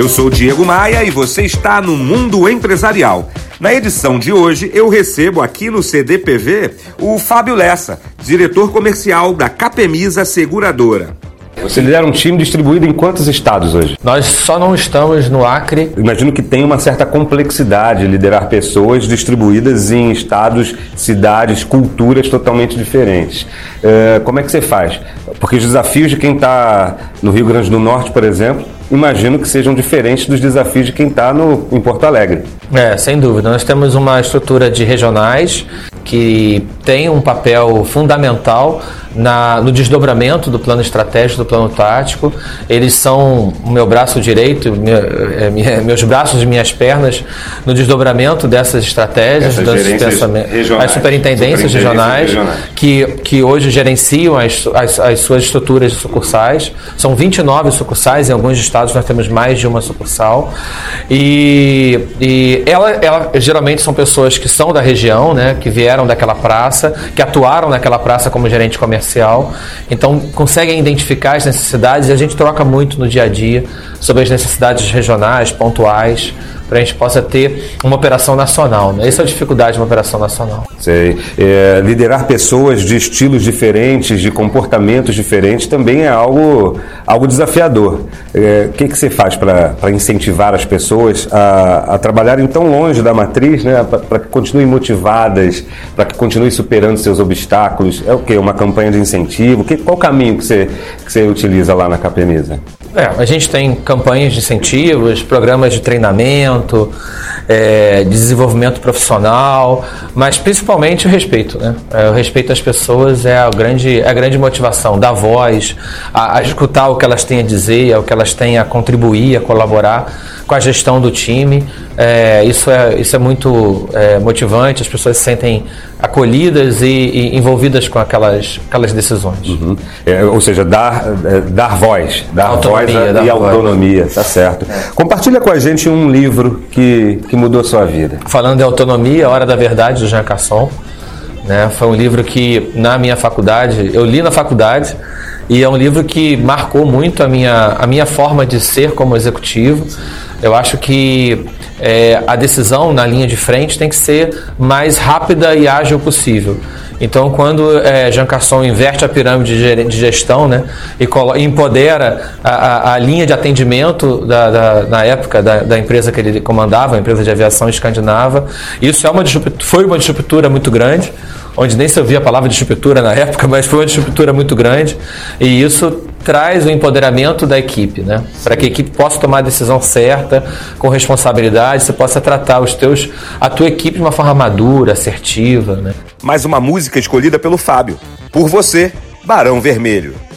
Eu sou Diego Maia e você está no Mundo Empresarial. Na edição de hoje, eu recebo aqui no CDPV o Fábio Lessa, diretor comercial da Capemisa Seguradora. Você lidera um time distribuído em quantos estados hoje? Nós só não estamos no Acre. Imagino que tem uma certa complexidade liderar pessoas distribuídas em estados, cidades, culturas totalmente diferentes. Uh, como é que você faz? Porque os desafios de quem está no Rio Grande do Norte, por exemplo, imagino que sejam diferentes dos desafios de quem está em Porto Alegre. É, sem dúvida. Nós temos uma estrutura de regionais que tem um papel fundamental na, no desdobramento do plano estratégico, do plano tático. Eles são o meu braço direito, meu, é, meus braços e minhas pernas no desdobramento dessas estratégias, das as superintendências regionais, regionais, Que, que hoje gerenciam as, as, as suas estruturas de sucursais. São 29 sucursais, em alguns estados nós temos mais de uma sucursal. E, e ela, ela geralmente são pessoas que são da região, né, que vieram daquela praça, que atuaram naquela praça como gerente comercial comercial, então conseguem identificar as necessidades e a gente troca muito no dia a dia sobre as necessidades regionais, pontuais para a gente possa ter uma operação nacional. Né? Essa é a dificuldade de uma operação nacional. Sei. É, liderar pessoas de estilos diferentes, de comportamentos diferentes, também é algo, algo desafiador. É, o que, que você faz para incentivar as pessoas a, a trabalharem tão longe da matriz, né? para que continuem motivadas, para que continuem superando seus obstáculos? É o que? Uma campanha de incentivo? Que, qual o caminho que você, que você utiliza lá na Capemisa? É, a gente tem campanhas de incentivos, programas de treinamento, é, de desenvolvimento profissional, mas principalmente o respeito. Né? É, o respeito às pessoas é a grande, é a grande motivação, dar voz, a, a escutar o que elas têm a dizer, o que elas têm a contribuir, a colaborar com a gestão do time. É, isso, é, isso é muito é, motivante, as pessoas se sentem acolhidas e, e, envolvidas com aquelas, aquelas decisões. Uhum. É, ou seja, dar, é, dar voz, dar autonomia, voz dar e voz. autonomia, tá certo. Compartilha com a gente um livro que, que mudou a sua vida. Falando de autonomia, A Hora da Verdade, do Jean Casson. Né? Foi um livro que, na minha faculdade, eu li na faculdade, e é um livro que marcou muito a minha, a minha forma de ser como executivo. Eu acho que é, a decisão na linha de frente tem que ser mais rápida e ágil possível. Então, quando é, Jean Casson inverte a pirâmide de gestão né, e empodera a, a, a linha de atendimento da, da na época da, da, empresa que ele comandava, a empresa de aviação escandinava, isso é uma foi uma disruptura muito grande onde nem se ouvia a palavra disruptura na época, mas foi uma disruptura muito grande, e isso traz o empoderamento da equipe, né? Para que a equipe possa tomar a decisão certa, com responsabilidade, você possa tratar os teus, a tua equipe de uma forma madura, assertiva, né? Mais uma música escolhida pelo Fábio. Por você, Barão Vermelho.